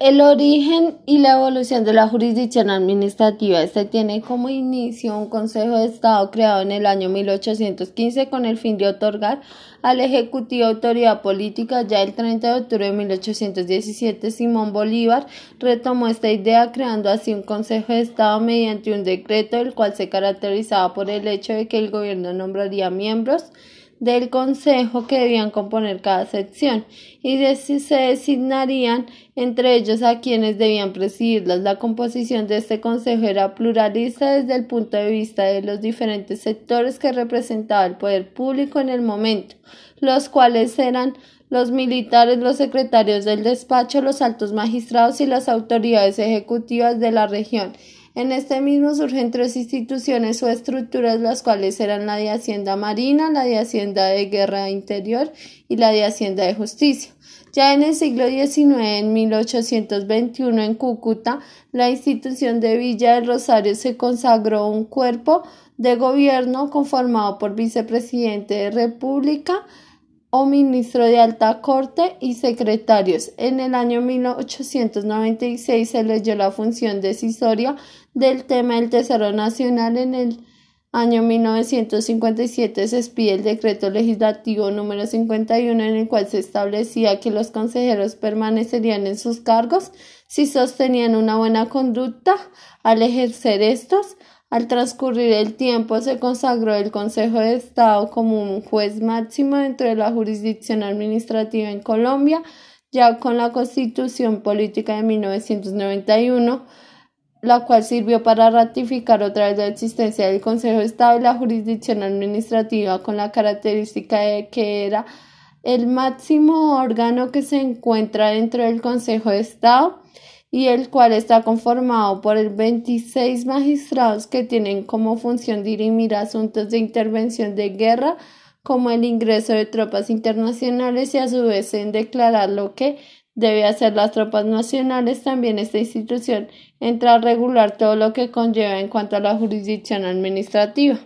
El origen y la evolución de la jurisdicción administrativa. Este tiene como inicio un Consejo de Estado creado en el año 1815 con el fin de otorgar al Ejecutivo autoridad política. Ya el 30 de octubre de 1817, Simón Bolívar retomó esta idea creando así un Consejo de Estado mediante un decreto, el cual se caracterizaba por el hecho de que el gobierno nombraría miembros del Consejo que debían componer cada sección y se designarían entre ellos a quienes debían presidirlas. La composición de este Consejo era pluralista desde el punto de vista de los diferentes sectores que representaba el poder público en el momento, los cuales eran los militares, los secretarios del despacho, los altos magistrados y las autoridades ejecutivas de la región. En este mismo surgen tres instituciones o estructuras, las cuales eran la de Hacienda Marina, la de Hacienda de Guerra Interior y la de Hacienda de Justicia. Ya en el siglo XIX, en 1821, en Cúcuta, la institución de Villa del Rosario se consagró un cuerpo de gobierno conformado por vicepresidente de República, o ministro de alta corte y secretarios. En el año 1896 se leyó la función decisoria del tema del Tesoro Nacional. En el año 1957 se expide el decreto legislativo número 51 en el cual se establecía que los consejeros permanecerían en sus cargos si sostenían una buena conducta al ejercer estos al transcurrir el tiempo se consagró el Consejo de Estado como un juez máximo dentro de la jurisdicción administrativa en Colombia, ya con la Constitución Política de 1991, la cual sirvió para ratificar otra vez la existencia del Consejo de Estado y la jurisdicción administrativa con la característica de que era el máximo órgano que se encuentra dentro del Consejo de Estado y el cual está conformado por el 26 magistrados que tienen como función dirimir asuntos de intervención de guerra como el ingreso de tropas internacionales y a su vez en declarar lo que debe hacer las tropas nacionales. También esta institución entra a regular todo lo que conlleva en cuanto a la jurisdicción administrativa.